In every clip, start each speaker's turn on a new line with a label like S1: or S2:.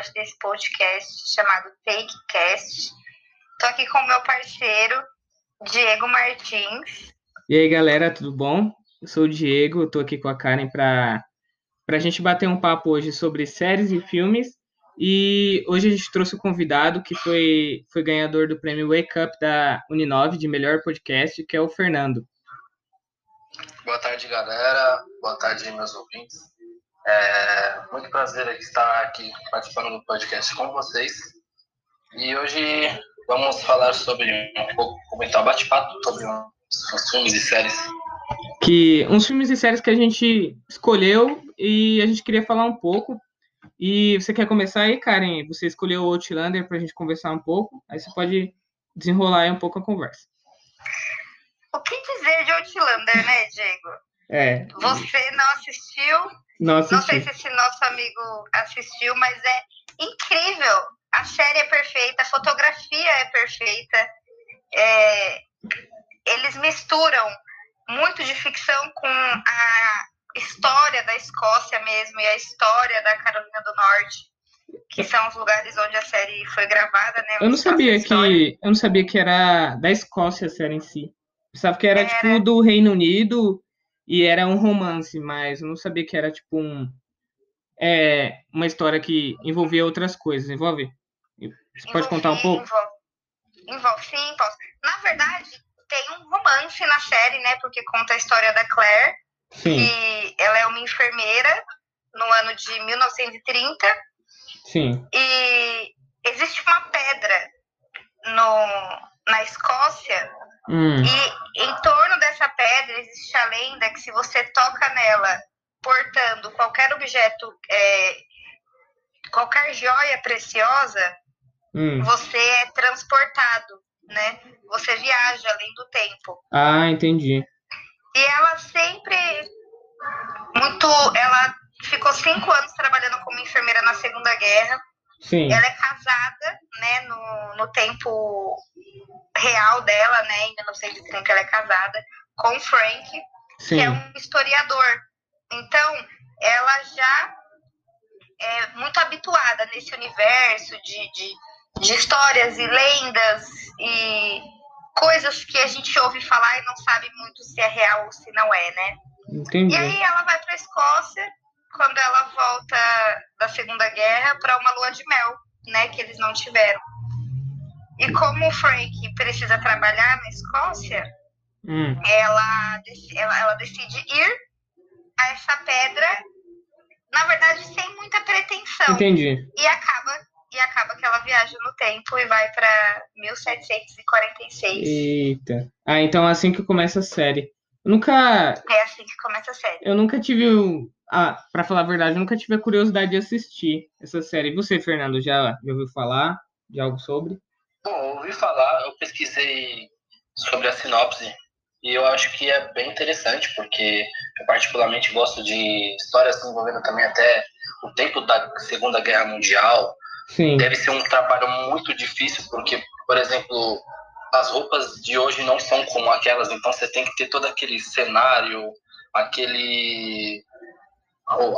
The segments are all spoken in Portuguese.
S1: parte desse podcast chamado Takecast. Estou aqui com o meu parceiro, Diego Martins.
S2: E aí, galera, tudo bom? Eu sou o Diego, estou aqui com a Karen para a gente bater um papo hoje sobre séries e filmes. E hoje a gente trouxe o um convidado que foi, foi ganhador do prêmio Wake Up da Uninove de melhor podcast, que é o Fernando.
S3: Boa tarde, galera. Boa tarde, meus ouvintes. É muito prazer estar aqui participando do podcast com vocês. E hoje vamos falar sobre um pouco, comentar bate-papo sobre uns filmes e séries.
S2: Que uns filmes e séries que a gente escolheu e a gente queria falar um pouco. E você quer começar aí, Karen? Você escolheu o Outlander para a gente conversar um pouco. Aí você pode desenrolar aí um pouco a conversa.
S1: O que dizer de Outlander, né, Diego?
S2: É.
S1: Você não assistiu?
S2: Não assisti.
S1: Não sei se esse nosso amigo assistiu, mas é incrível. A série é perfeita, a fotografia é perfeita. É... Eles misturam muito de ficção com a história da Escócia mesmo e a história da Carolina do Norte, que são os lugares onde a série foi gravada, né?
S2: Eu não sabia que eu não sabia que era da Escócia a série em si. Pensava que era, era, tipo do Reino Unido e era um romance, mas eu não sabia que era tipo um é, uma história que envolvia outras coisas. Envolve? Você envolve, pode contar um pouco?
S1: Envolve. envolve, sim, posso. Na verdade, tem um romance na série, né? Porque conta a história da Claire,
S2: sim.
S1: que ela é uma enfermeira no ano de 1930.
S2: Sim.
S1: E existe uma pedra no, na Escócia
S2: Hum.
S1: E em torno dessa pedra existe a lenda que se você toca nela portando qualquer objeto, é, qualquer joia preciosa,
S2: hum.
S1: você é transportado, né? Você viaja além do tempo.
S2: Ah, entendi.
S1: E ela sempre muito, ela ficou cinco anos trabalhando como enfermeira na Segunda Guerra.
S2: Sim.
S1: Ela é casada, né, no, no tempo real dela, né, em 1930 ela é casada com Frank,
S2: Sim.
S1: que é um historiador. Então, ela já é muito habituada nesse universo de, de, de histórias e lendas e coisas que a gente ouve falar e não sabe muito se é real ou se não é, né?
S2: Entendi.
S1: E aí ela vai para a Escócia quando ela volta da Segunda Guerra para uma lua de mel, né, que eles não tiveram. E como o Frank precisa trabalhar na Escócia,
S2: hum.
S1: ela, ela, ela decide ir a essa pedra, na verdade, sem muita pretensão.
S2: Entendi.
S1: E acaba, e acaba que ela viaja no tempo e vai para 1746.
S2: Eita. Ah, então é assim que começa a série. Eu nunca.
S1: É assim que começa a série.
S2: Eu nunca tive. Ah, pra falar a verdade, eu nunca tive a curiosidade de assistir essa série. E você, Fernando, já, já ouviu falar de algo sobre?
S3: Bom, ouvi falar, eu pesquisei sobre a sinopse e eu acho que é bem interessante, porque eu particularmente gosto de histórias envolvendo também até o tempo da Segunda Guerra Mundial.
S2: Sim.
S3: Deve ser um trabalho muito difícil, porque, por exemplo, as roupas de hoje não são como aquelas, então você tem que ter todo aquele cenário, aquele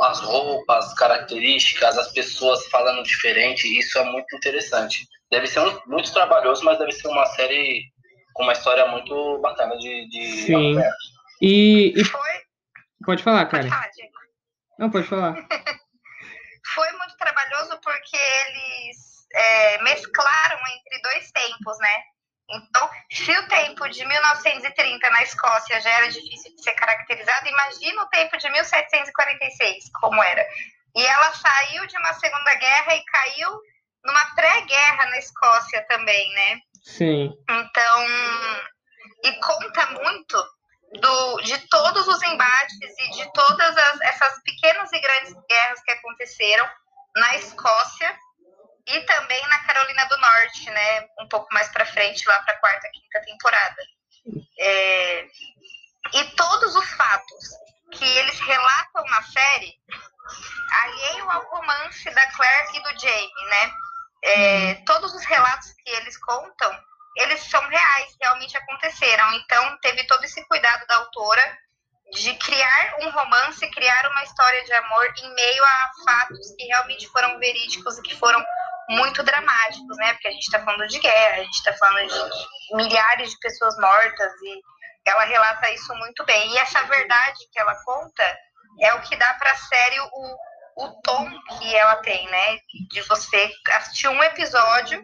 S3: as roupas, características, as pessoas falando diferente, isso é muito interessante. Deve ser um, muito trabalhoso, mas deve ser uma série com uma história muito bacana de. de
S2: Sim. E, e,
S1: Foi?
S2: Pode falar, cara.
S1: Pode falar, Diego.
S2: Não, pode falar.
S1: Foi muito trabalhoso porque eles é, mesclaram entre dois tempos, né? Então, se o tempo de 1930 na Escócia já era difícil de ser caracterizado, imagina o tempo de 1746, como era. E ela saiu de uma Segunda Guerra e caiu numa pré-guerra na Escócia também, né?
S2: Sim.
S1: Então, e conta muito do, de todos os embates e de todas as, essas pequenas e grandes guerras que aconteceram na Escócia e também na Carolina do Norte, né? Um pouco mais para frente, lá para a quarta, quinta temporada. É, e todos os fatos que eles relatam na série, alheio ao romance da Claire e do Jamie, né? É, todos os relatos que eles contam, eles são reais, realmente aconteceram. Então, teve todo esse cuidado da autora de criar um romance, criar uma história de amor em meio a fatos que realmente foram verídicos e que foram muito dramáticos, né? Porque a gente está falando de guerra, a gente está falando de milhares de pessoas mortas e ela relata isso muito bem. E essa verdade que ela conta é o que dá para a série o, o tom que ela tem, né? De você assistir um episódio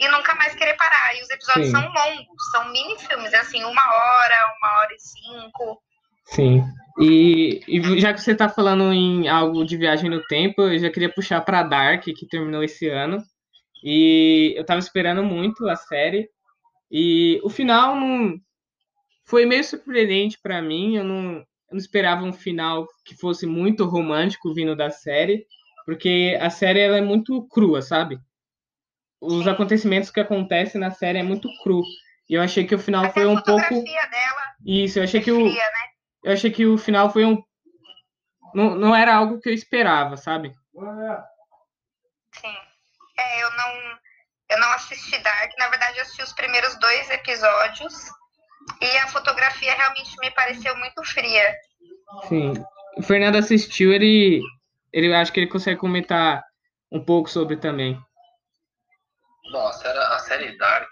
S1: e nunca mais querer parar. E os episódios Sim. são longos, são mini filmes, é assim, uma hora, uma hora e cinco.
S2: Sim. E, e já que você está falando em algo de viagem no tempo, eu já queria puxar para Dark, que terminou esse ano. E eu estava esperando muito a série. E o final não foi meio surpreendente para mim. Eu não, eu não esperava um final que fosse muito romântico vindo da série, porque a série ela é muito crua, sabe? Os acontecimentos que acontecem na série é muito cru. E eu achei que o final
S1: Até
S2: foi um pouco.
S1: Dela
S2: Isso, eu achei é que o. Fria, né? Eu achei que o final foi um. Não, não era algo que eu esperava, sabe?
S1: Sim. É, eu não. Eu não assisti Dark, na verdade eu assisti os primeiros dois episódios e a fotografia realmente me pareceu muito fria.
S2: Sim. O Fernando assistiu, ele. Ele acho que ele consegue comentar um pouco sobre também.
S3: Nossa, a série Dark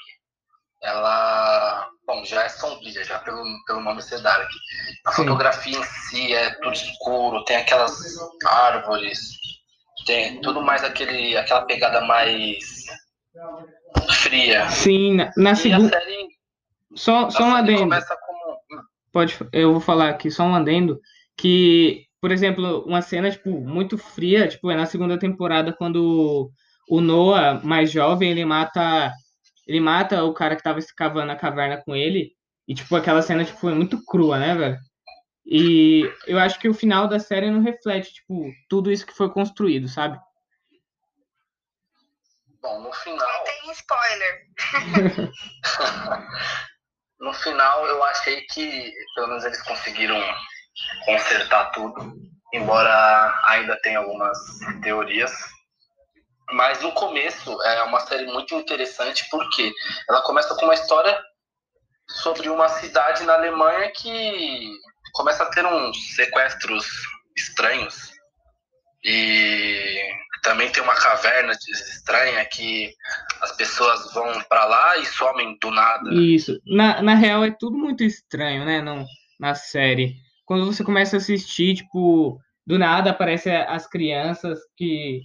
S3: ela, bom, já é sombria, já pelo, pelo nome ser Dark. A Sim. fotografia em si é tudo escuro, tem aquelas árvores, tem tudo mais aquele, aquela pegada mais fria.
S2: Sim, na, na segunda. Série, só, só um adendo. Como... Hum. Pode, eu vou falar aqui, só um adendo, que, por exemplo, uma cena, tipo, muito fria, tipo, é na segunda temporada, quando o Noah, mais jovem, ele mata ele mata o cara que tava escavando a caverna com ele. E, tipo, aquela cena, tipo, é muito crua, né, velho? E eu acho que o final da série não reflete, tipo, tudo isso que foi construído, sabe?
S3: Bom, no final.
S1: Não tem spoiler.
S3: no final, eu achei que, pelo menos, eles conseguiram consertar tudo. Embora ainda tenha algumas teorias mas no começo é uma série muito interessante porque ela começa com uma história sobre uma cidade na Alemanha que começa a ter uns sequestros estranhos e também tem uma caverna estranha que as pessoas vão para lá e somem do nada.
S2: Isso. Na, na real é tudo muito estranho, né? Não, na série. Quando você começa a assistir, tipo, do nada aparecem as crianças que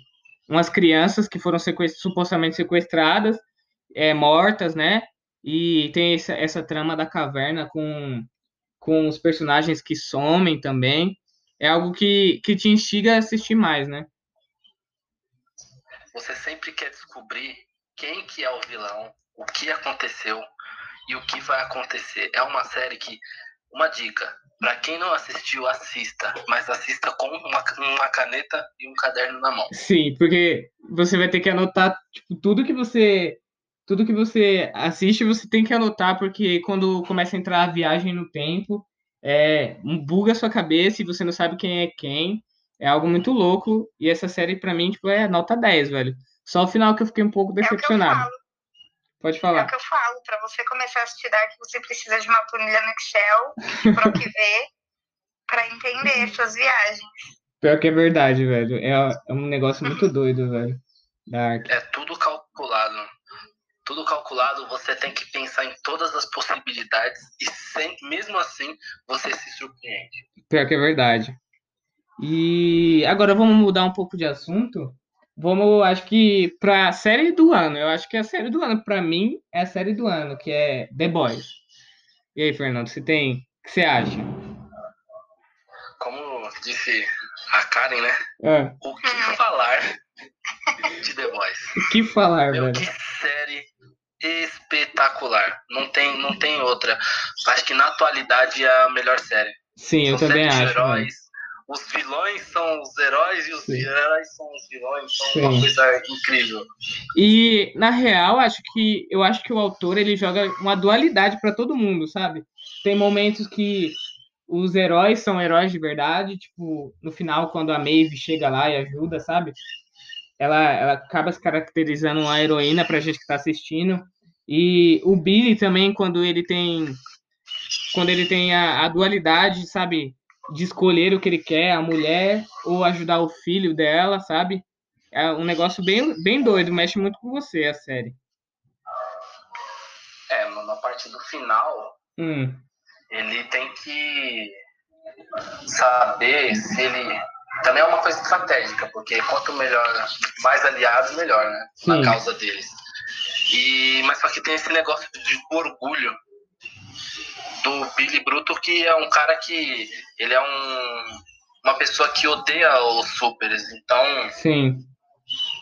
S2: umas crianças que foram sequest supostamente sequestradas, é, mortas, né? E tem essa, essa trama da caverna com, com os personagens que somem também. É algo que, que te instiga a assistir mais, né?
S3: Você sempre quer descobrir quem que é o vilão, o que aconteceu e o que vai acontecer. É uma série que, uma dica, para quem não assistiu, assista, mas assista com uma, uma, caneta e um caderno na mão.
S2: Sim, porque você vai ter que anotar tipo, tudo que você tudo que você assiste, você tem que anotar porque quando começa a entrar a viagem no tempo, é, buga a sua cabeça e você não sabe quem é quem. É algo muito louco e essa série para mim tipo é nota 10, velho. Só o final que eu fiquei um pouco decepcionado. É Pode falar. É
S1: o que eu falo, para você começar a assistir Dark, você precisa de uma planilha no Excel, para o que ver, para entender essas viagens.
S2: Pior que é verdade, velho. É, é um negócio muito doido, velho. Dark.
S3: É tudo calculado. Tudo calculado, você tem que pensar em todas as possibilidades e sem, mesmo assim você se surpreende.
S2: Pior que é verdade. E agora vamos mudar um pouco de assunto Vamos, acho que para a série do ano, eu acho que a série do ano, para mim, é a série do ano, que é The Boys. E aí, Fernando, você tem. O que você acha?
S3: Como disse a Karen, né? É. O que falar de The Boys?
S2: O que falar, Meu, velho?
S3: Que série espetacular. Não tem, não tem outra. Acho que na atualidade é a melhor série.
S2: Sim, São eu também acho.
S3: Heróis, os vilões são os heróis e os Sim. heróis são os vilões, são Sim. uma coisa incrível.
S2: E na real, acho que eu acho que o autor ele joga uma dualidade para todo mundo, sabe? Tem momentos que os heróis são heróis de verdade, tipo, no final quando a Maeve chega lá e ajuda, sabe? Ela, ela acaba se caracterizando uma heroína pra gente que tá assistindo. E o Billy também, quando ele tem quando ele tem a, a dualidade, sabe? De escolher o que ele quer, a mulher ou ajudar o filho dela, sabe? É um negócio bem, bem doido, mexe muito com você a série.
S3: É, na parte do final,
S2: hum.
S3: ele tem que saber se ele. Também é uma coisa estratégica, porque quanto melhor, mais aliados, melhor, né? Sim. Na causa deles. E, mas só que tem esse negócio de orgulho do Billy Bruto, que é um cara que ele é um, uma pessoa que odeia os supers. Então,
S2: Sim.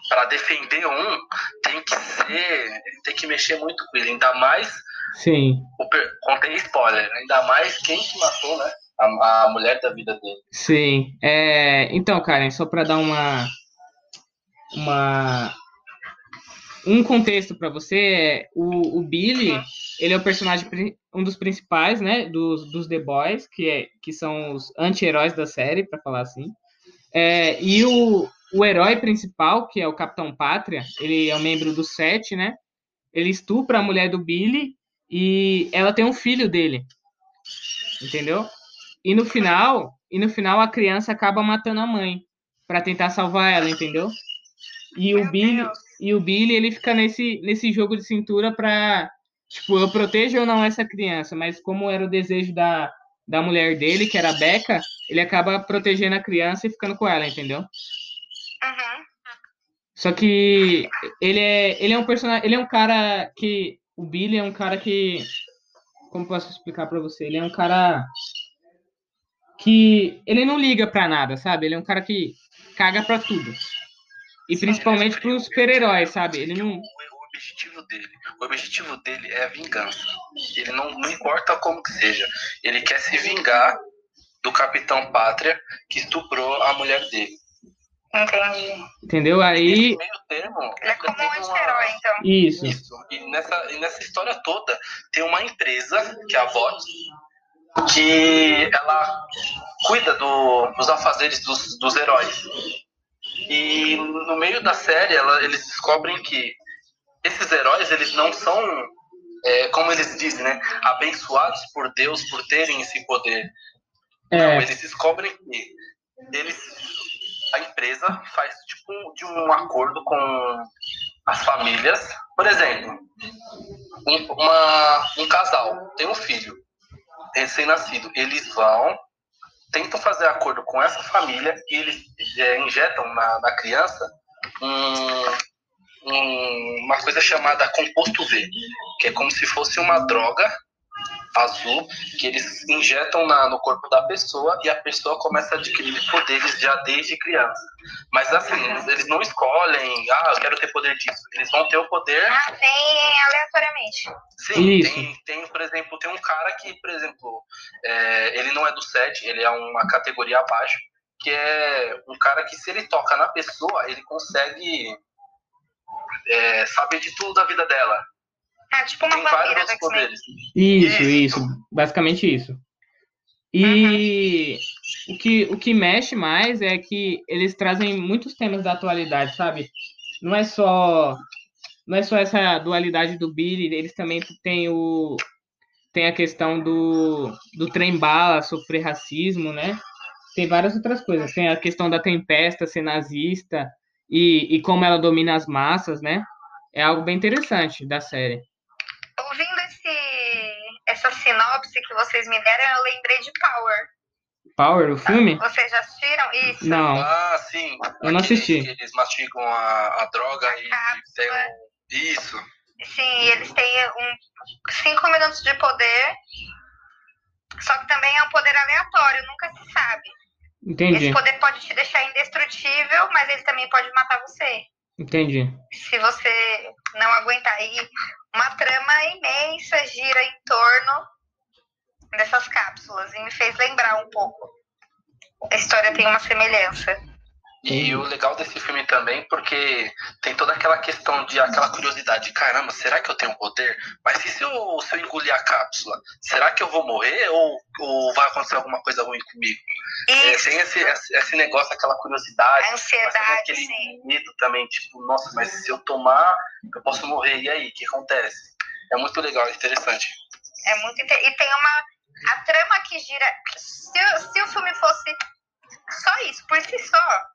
S3: para defender um, tem que ser, tem que mexer muito com ele, ainda mais
S2: Sim.
S3: O, contei spoiler, ainda mais quem que matou, né? A, a mulher da vida dele.
S2: Sim. É, então, Karen, só para dar uma uma um contexto para você, é, o, o Billy, ele é o personagem, um dos principais, né, dos, dos The Boys, que, é, que são os anti-heróis da série, para falar assim. É, e o, o herói principal, que é o Capitão Pátria, ele é um membro do Sete, né? Ele estupra a mulher do Billy e ela tem um filho dele. Entendeu? E no final, e no final a criança acaba matando a mãe para tentar salvar ela, entendeu? E o Billy, e o Billy, ele fica nesse, nesse jogo de cintura pra, tipo, eu protejo ou não essa criança, mas como era o desejo da, da mulher dele, que era a Becca, ele acaba protegendo a criança e ficando com ela, entendeu?
S1: Uhum.
S2: Só que ele é, ele é um personagem, ele é um cara que o Billy é um cara que como posso explicar para você? Ele é um cara que ele não liga para nada, sabe? Ele é um cara que caga para tudo. E principalmente para os super-heróis, sabe? Ele não.
S3: O objetivo dele, o objetivo dele é a vingança. Ele não, não importa como que seja. Ele quer se vingar do Capitão Pátria que estuprou a mulher dele.
S1: Entendi.
S2: Entendeu? Aí.
S3: meio termo.
S1: Ele é como um anti-herói, então.
S2: Isso.
S3: Isso. E nessa, e nessa história toda, tem uma empresa, que é a VOT, que ela cuida do, dos afazeres dos, dos heróis. E no meio da série, ela, eles descobrem que esses heróis, eles não são, é, como eles dizem, né? Abençoados por Deus por terem esse poder. É. Não, eles descobrem que eles, a empresa faz tipo de um acordo com as famílias. Por exemplo, um, uma, um casal tem um filho recém-nascido. Eles vão tentam fazer acordo com essa família e eles é, injetam na, na criança um, um, uma coisa chamada composto V, que é como se fosse uma droga azul que eles injetam na, no corpo da pessoa e a pessoa começa a adquirir poderes já desde criança. Mas assim, eles não escolhem, ah, eu quero ter poder disso. Eles vão ter o poder.
S1: Ah, tem aleatoriamente.
S3: Sim, tem, tem, por exemplo, tem um cara que, por exemplo, é, ele não é do set, ele é uma categoria abaixo, que é um cara que se ele toca na pessoa, ele consegue é, saber de tudo da vida dela.
S1: Ah, tipo uma vampira da
S2: X-Men. Isso, isso, basicamente isso. E uhum. o, que, o que mexe mais é que eles trazem muitos temas da atualidade, sabe? Não é só não é só essa dualidade do Billy, eles também têm o tem a questão do, do trem bala sofrer racismo, né? Tem várias outras coisas. Tem a questão da Tempesta ser nazista e, e como ela domina as massas, né? É algo bem interessante da série
S1: essa sinopse que vocês me deram, eu lembrei de Power.
S2: Power, o filme?
S1: Vocês já assistiram isso?
S2: Não.
S3: Ah, sim.
S2: Eu não assisti.
S3: Eles mastigam a, a droga a e tem um... Isso.
S1: Sim, eles têm um, cinco minutos de poder, só que também é um poder aleatório, nunca se sabe.
S2: Entendi.
S1: Esse poder pode te deixar indestrutível, mas ele também pode matar você.
S2: Entendi.
S1: Se você não aguentar. E uma trama imensa gira em torno dessas cápsulas e me fez lembrar um pouco. A história tem uma semelhança.
S3: E o legal desse filme também, porque tem toda aquela questão de aquela curiosidade, caramba, será que eu tenho poder? Mas e se eu, se eu engolir a cápsula? Será que eu vou morrer ou, ou vai acontecer alguma coisa ruim comigo? É, tem esse, esse negócio, aquela curiosidade,
S1: a ansiedade, aquele
S3: sim. medo também, tipo, nossa, mas se eu tomar, eu posso morrer, e aí, o que acontece? É muito legal, é interessante.
S1: É muito E tem uma a trama que gira. Se, se o filme fosse só isso, por si só,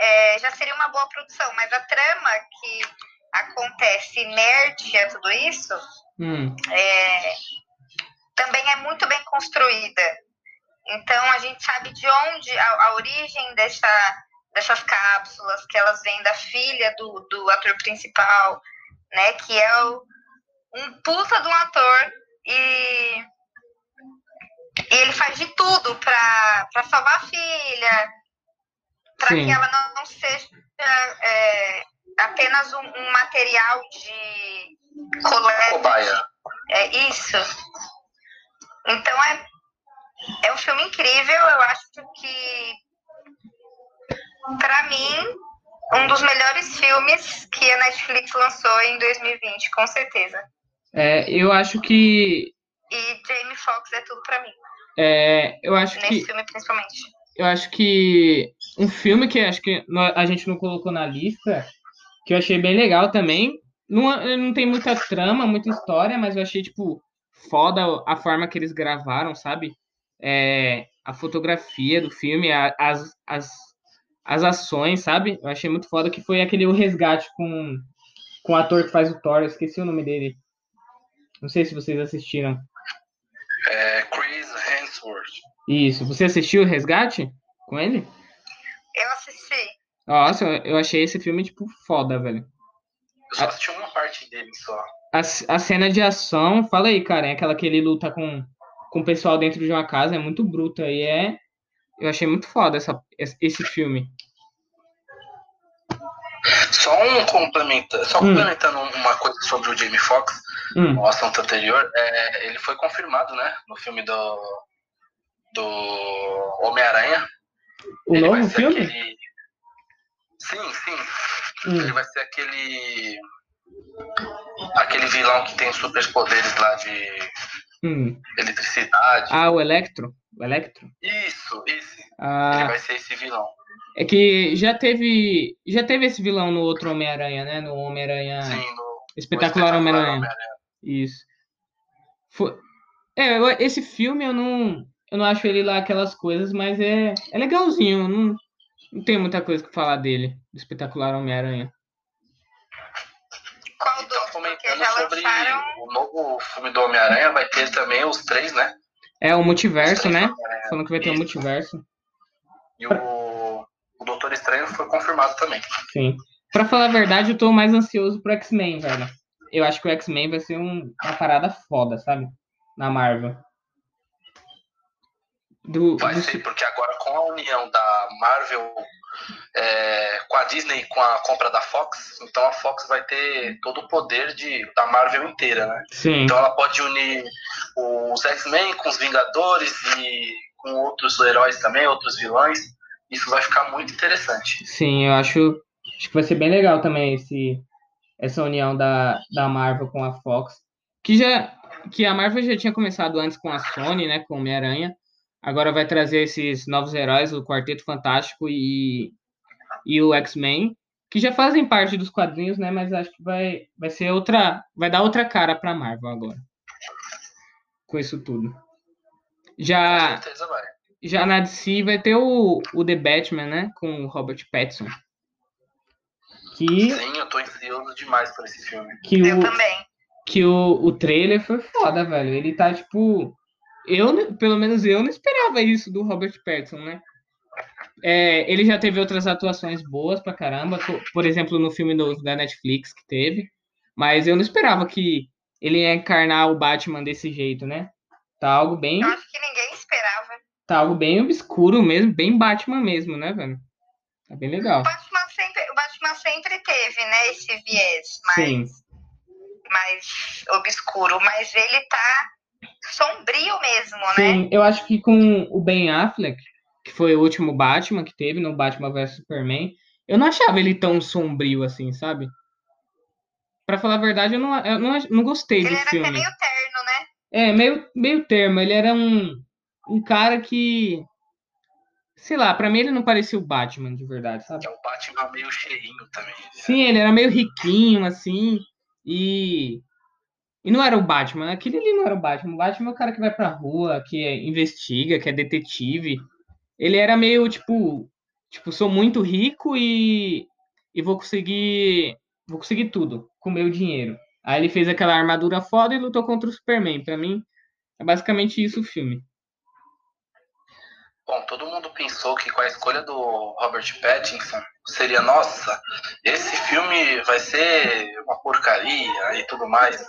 S1: é, já seria uma boa produção. Mas a trama que acontece inerte a tudo isso hum. é, também é muito bem construída. Então a gente sabe de onde a, a origem dessa, dessas cápsulas, que elas vêm da filha do, do ator principal, né? Que é o, um puta de um ator e, e ele faz de tudo para salvar a filha, para que ela não, não seja é, apenas um, um, material de coleta.
S3: Cobaia.
S1: É isso. Então é, é um filme incrível. Eu acho que, para mim, um dos melhores filmes que a Netflix lançou em 2020, com certeza.
S2: É, eu acho que.
S1: E Jamie Foxx é tudo para mim.
S2: É, eu acho
S1: Nesse
S2: que.
S1: Nesse filme, principalmente.
S2: Eu acho que um filme que acho que a gente não colocou na lista, que eu achei bem legal também. Não, não tem muita trama, muita história, mas eu achei, tipo, foda a forma que eles gravaram, sabe? É, a fotografia do filme, a, as, as, as ações, sabe? Eu achei muito foda que foi aquele O Resgate com, com o ator que faz o Thor, eu esqueci o nome dele. Não sei se vocês assistiram.
S3: É Chris Hemsworth.
S2: Isso. Você assistiu o Resgate com ele?
S1: Eu assisti.
S2: Nossa, eu achei esse filme, tipo, foda, velho.
S3: Eu só assisti uma parte dele só.
S2: A, a cena de ação, fala aí, cara, é aquela que ele luta com, com o pessoal dentro de uma casa, é muito bruta e é. Eu achei muito foda essa, esse filme.
S3: Só um complementa, só hum. complementando uma coisa sobre o Jamie Foxx, hum. o assunto anterior, é, ele foi confirmado, né, no filme do, do Homem-Aranha.
S2: O ele novo filme?
S3: Aquele... Sim, sim. Hum. Ele vai ser aquele aquele vilão que tem superpoderes lá de hum. eletricidade.
S2: Ah, o Electro? O Electro?
S3: Isso, esse. Ah. Ele vai ser esse vilão.
S2: É que já teve. Já teve esse vilão no outro Homem-Aranha, né? No Homem-Aranha.
S3: Sim, no.
S2: Espetacular Homem-Aranha. Homem Isso. Foi... É, esse filme eu não. Eu não acho ele lá aquelas coisas, mas é, é legalzinho. Não, não tem muita coisa que falar dele, do espetacular Homem-Aranha.
S1: Qual do? Então,
S3: comentando sobre lançaram... o novo filme do Homem-Aranha, vai ter também os três, né?
S2: É, o multiverso, né? Falando que vai ter o um multiverso.
S3: E o o Doutor Estranho foi confirmado também.
S2: Sim. Pra falar a verdade, eu tô mais ansioso pro X-Men, velho. Eu acho que o X-Men vai ser um, uma parada foda, sabe? Na Marvel.
S3: Do, vai do... ser, porque agora com a união da Marvel é, com a Disney, com a compra da Fox, então a Fox vai ter todo o poder de, da Marvel inteira, né?
S2: Sim.
S3: Então ela pode unir os X-Men com os Vingadores e com outros heróis também, outros vilões isso vai ficar muito interessante.
S2: Sim, eu acho, acho que vai ser bem legal também esse, essa união da, da Marvel com a Fox. Que, já, que a Marvel já tinha começado antes com a Sony, né? Com Homem-Aranha. Agora vai trazer esses novos heróis, o Quarteto Fantástico e, e o X-Men, que já fazem parte dos quadrinhos, né? Mas acho que vai, vai ser outra. Vai dar outra cara pra Marvel agora. Com isso tudo. Já.
S3: Com certeza vai.
S2: Já na DC vai ter o, o The Batman, né? Com o Robert Pattinson.
S3: Que, Sim, eu tô ansioso demais por esse filme.
S2: Que
S1: eu o, também.
S2: Que o, o trailer foi foda, velho. Ele tá, tipo... Eu, pelo menos eu, não esperava isso do Robert Pattinson, né? É, ele já teve outras atuações boas pra caramba. Por exemplo, no filme do, da Netflix que teve. Mas eu não esperava que ele ia encarnar o Batman desse jeito, né? Tá algo bem...
S1: Eu acho que ninguém esperava
S2: tá algo bem obscuro mesmo, bem Batman mesmo, né, velho? Tá bem legal.
S1: O Batman sempre, o Batman sempre teve, né, esse viés mais, Sim. mais obscuro, mas ele tá sombrio mesmo, né?
S2: Sim, eu acho que com o Ben Affleck, que foi o último Batman que teve no Batman vs Superman, eu não achava ele tão sombrio assim, sabe? Pra falar a verdade, eu não, eu não, não gostei
S1: ele
S2: do filme.
S1: Ele era meio terno, né?
S2: É, meio, meio termo. Ele era um, um cara que. Sei lá, pra mim ele não parecia o Batman de verdade, sabe?
S3: É o Batman meio cheinho também. Né?
S2: Sim, ele era meio riquinho, assim. E. E não era o Batman, aquele ali não era o Batman. O Batman é o cara que vai pra rua, que é, investiga, que é detetive. Ele era meio tipo, tipo, sou muito rico e, e vou conseguir, vou conseguir tudo com meu dinheiro. Aí ele fez aquela armadura foda e lutou contra o Superman. Para mim, é basicamente isso o filme.
S3: Bom, todo mundo pensou que com a escolha do Robert Pattinson seria, nossa, esse filme vai ser uma porcaria e tudo mais.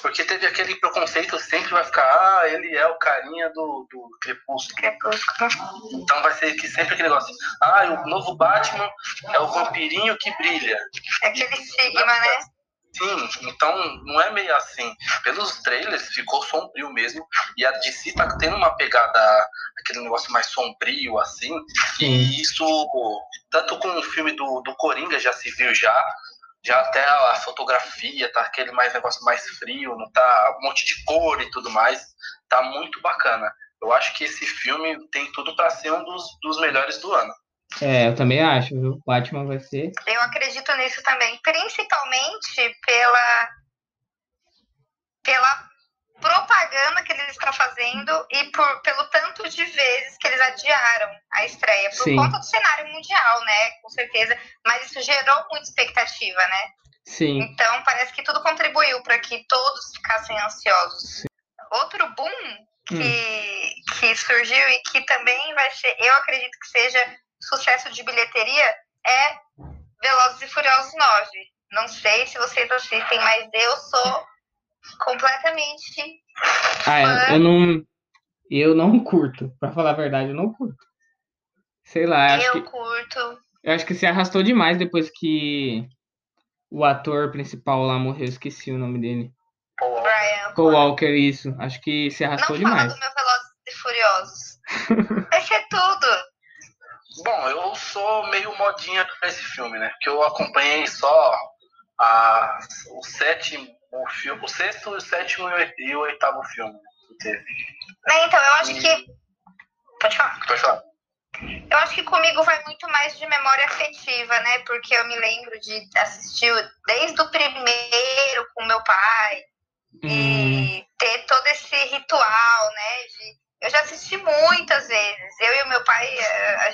S3: Porque teve aquele preconceito, sempre vai ficar, ah, ele é o carinha do, do Crepúsculo. Então vai ser que sempre aquele negócio, ah, o novo Batman é o vampirinho que brilha.
S1: É aquele sigma, né?
S3: Sim, então não é meio assim. Pelos trailers ficou sombrio mesmo. E a DC tá tendo uma pegada, aquele negócio mais sombrio, assim. Sim. E isso, tanto com o filme do, do Coringa já se viu já. Já até a fotografia tá aquele mais negócio mais frio, não tá um monte de cor e tudo mais. Tá muito bacana. Eu acho que esse filme tem tudo para ser um dos, dos melhores do ano.
S2: É, eu também acho, viu? Batman vai ser.
S1: Eu acredito nisso também, principalmente pela pela propaganda que eles estão fazendo e por, pelo tanto de vezes que eles adiaram a estreia, por Sim. conta do cenário mundial, né? Com certeza. Mas isso gerou muita expectativa, né?
S2: Sim.
S1: Então parece que tudo contribuiu para que todos ficassem ansiosos. Sim. Outro boom que, hum. que surgiu e que também vai ser, eu acredito que seja sucesso de bilheteria é Velozes e Furiosos 9. Não sei se vocês assistem, mas eu sou completamente.
S2: Ah, eu, eu não. Eu não curto. Pra falar a verdade, eu não curto. Sei lá.
S1: Eu
S2: que,
S1: curto.
S2: Eu acho que se arrastou demais depois que o ator principal lá morreu. Esqueci o nome dele.
S1: Brian.
S2: Paul Walker, isso. Acho que se arrastou
S1: não
S2: demais.
S1: Não fala do meu Velozes e Furiosos. Vai ser tudo.
S3: Bom, eu sou meio modinha pra esse filme, né? Porque eu acompanhei só a, o sétimo o, filme, o sexto, o sétimo e o oitavo filme que teve.
S1: É, então, eu acho que. Pode falar.
S3: Pode falar.
S1: Eu acho que comigo vai muito mais de memória afetiva, né? Porque eu me lembro de assistir desde o primeiro com meu pai hum. e ter todo esse ritual, né? De eu já assisti muitas vezes. Eu e o meu pai, a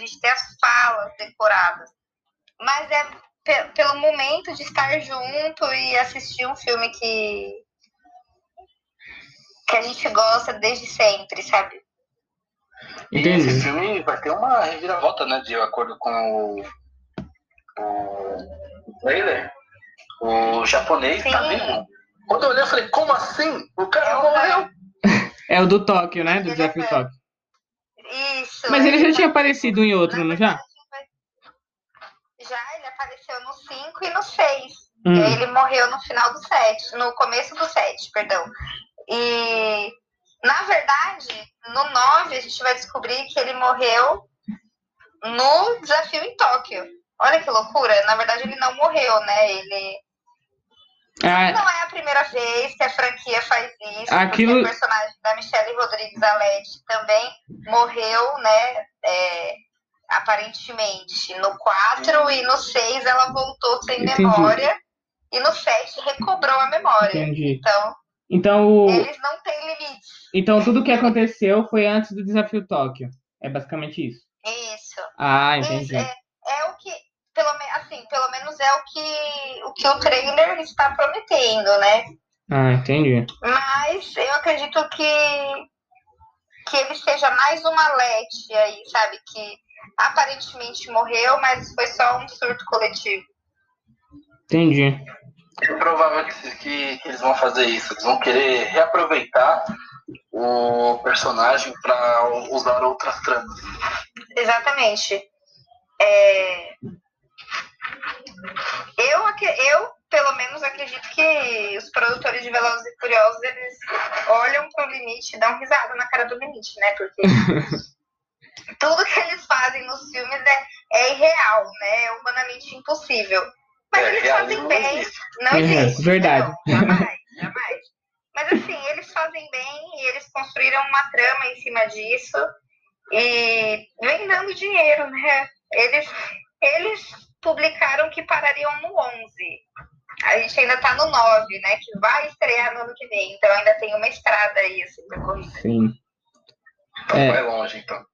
S1: gente tem as falas decoradas. Mas é pelo momento de estar junto e assistir um filme que, que a gente gosta desde sempre, sabe?
S3: Entendi. Esse filme vai ter uma reviravolta, né? De acordo com o, o trailer. O japonês tá Sim. tá vivo. Quando eu olhei, eu falei, como assim? O cara é morreu.
S2: É o do Tóquio, né? Do desafio é... Tóquio.
S1: Isso.
S2: Mas ele já tinha aparecido em outro, não, já?
S1: Já, ele apareceu no 5 e no 6. Hum. Ele morreu no final do 7, no começo do 7, perdão. E, na verdade, no 9 a gente vai descobrir que ele morreu no desafio em Tóquio. Olha que loucura. Na verdade, ele não morreu, né? Ele ah, não é a primeira vez que a franquia faz isso. Aquilo... Alete também morreu, né? É, aparentemente. No 4 e no 6 ela voltou sem Entendi. memória. E no 7 recobrou a memória.
S2: Entendi.
S1: Então,
S2: então o...
S1: eles não têm limites.
S2: Então tudo que aconteceu foi antes do desafio Tóquio. É basicamente isso.
S1: Isso.
S2: Ah, entendi.
S1: Isso, é, é o que pelo, assim, pelo menos é o que, o que o trailer está prometendo, né?
S2: Ah, entendi.
S1: Mas eu acredito que, que ele seja mais uma lete aí, sabe? Que aparentemente morreu, mas foi só um surto coletivo.
S2: Entendi.
S3: É provável que, que, que eles vão fazer isso. Eles vão querer reaproveitar o personagem para usar outras tramas.
S1: Exatamente. É, eu, eu, pelo menos, acredito que os produtores de Velozes e Furiosos, eles olham pro limite e dão risada na cara do limite, né? Porque tudo que eles fazem nos filmes é, é irreal, né? É humanamente impossível. Mas é, eles fazem bem. Não é, existe.
S2: Verdade.
S1: Não, jamais, jamais. Mas assim, eles fazem bem e eles construíram uma trama em cima disso e vem dando dinheiro, né? Eles, eles publicaram que parariam no 11. A gente ainda tá no 9, né? Que vai estrear no ano que vem. Então ainda tem uma estrada aí, assim, percorrida.
S2: Sim.
S3: Então é. vai longe, então.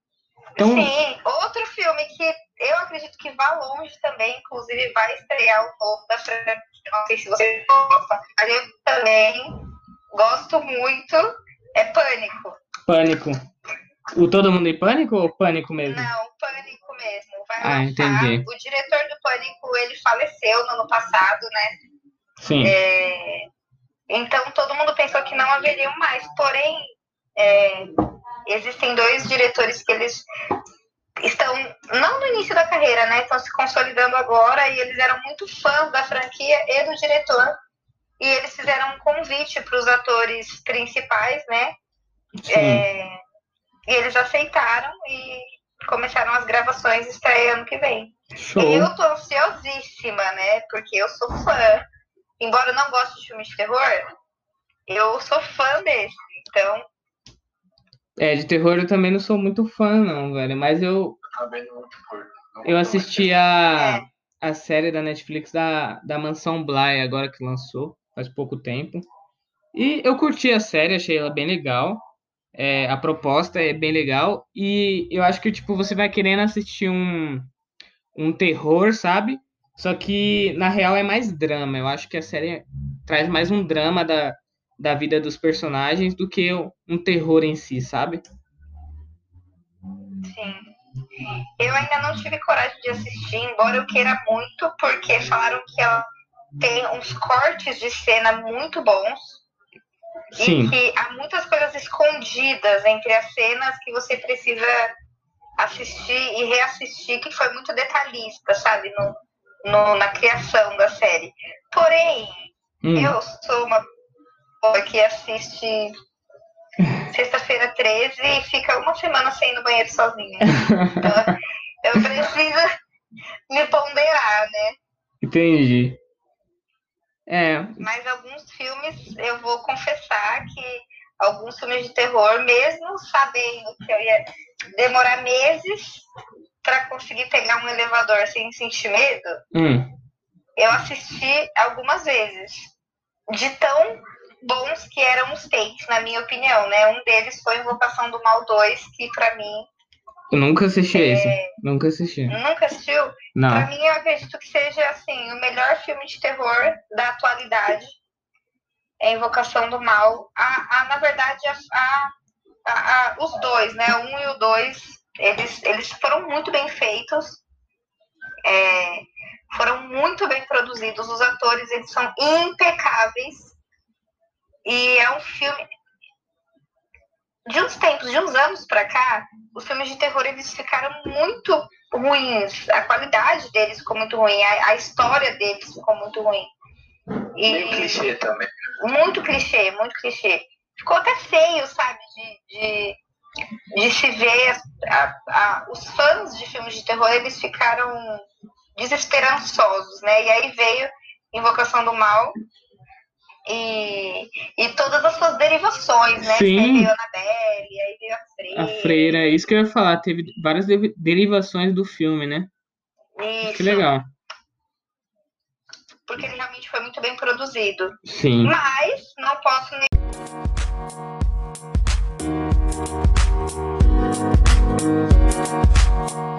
S1: então. Sim, outro filme que eu acredito que vai longe também, inclusive vai estrear o novo da franquia. Não sei se você gosta, mas eu também gosto muito. É Pânico.
S2: Pânico. O Todo Mundo em Pânico ou Pânico mesmo?
S1: Não, Pânico mesmo. Vai
S2: ah, lançar. entendi.
S1: O diretor do Pânico, ele faleceu no ano passado, né?
S2: Sim.
S1: É... Então, todo mundo pensou que não haveriam mais. Porém, é... existem dois diretores que eles estão, não no início da carreira, né? Estão se consolidando agora e eles eram muito fãs da franquia e do diretor. E eles fizeram um convite para os atores principais, né? É, e eles aceitaram e começaram as gravações estreia ano que vem. Show. Eu tô ansiosíssima, né? Porque eu sou fã. Embora eu não goste de filmes de terror, eu sou fã desse. Então.
S2: É, de terror eu também não sou muito fã, não, velho. Mas eu.
S3: Também não
S2: Eu assisti a, é. a série da Netflix da, da Mansão Bly, agora que lançou, faz pouco tempo. E eu curti a série, achei ela bem legal. É, a proposta é bem legal e eu acho que tipo você vai querendo assistir um, um terror, sabe? Só que na real é mais drama. Eu acho que a série traz mais um drama da, da vida dos personagens do que um terror em si, sabe?
S1: Sim. Eu ainda não tive coragem de assistir, embora eu queira muito, porque falaram que ela tem uns cortes de cena muito bons. Sim. E que há muitas coisas escondidas entre as cenas que você precisa assistir e reassistir, que foi muito detalhista, sabe? No, no na criação da série. Porém, hum. eu sou uma pessoa que assiste sexta-feira 13 e fica uma semana sem ir no banheiro sozinha. Então, eu preciso me ponderar, né?
S2: Entendi. É.
S1: Mas alguns filmes, eu vou confessar que alguns filmes de terror, mesmo sabendo que eu ia demorar meses para conseguir pegar um elevador sem sentir medo,
S2: hum.
S1: eu assisti algumas vezes. De tão bons que eram os takes, na minha opinião, né? Um deles foi Invocação do Mal 2, que para mim
S2: eu nunca assisti é... esse. Nunca assisti.
S1: Nunca assistiu?
S2: Não.
S1: Pra mim, eu acredito que seja, assim, o melhor filme de terror da atualidade. É Invocação do Mal. A, a, na verdade, a, a, os dois, né? Um e o dois, eles, eles foram muito bem feitos. É, foram muito bem produzidos. Os atores, eles são impecáveis. E é um filme de uns tempos, de uns anos para cá, os filmes de terror eles ficaram muito ruins. A qualidade deles ficou muito ruim, a, a história deles ficou muito ruim.
S3: E, Bem clichê também.
S1: Muito clichê, muito clichê. Ficou até feio, sabe, de, de, de se ver. A, a, os fãs de filmes de terror eles ficaram desesperançosos, né? E aí veio Invocação do Mal, e, e todas as suas derivações, né?
S2: Sim.
S1: Aí veio Annabelle, aí veio a Freira.
S2: A Freira, é isso que eu ia falar. Teve várias derivações do filme, né?
S1: Isso.
S2: Que legal.
S1: Porque ele realmente foi muito bem produzido.
S2: Sim.
S1: Mas não posso nem. Thank you.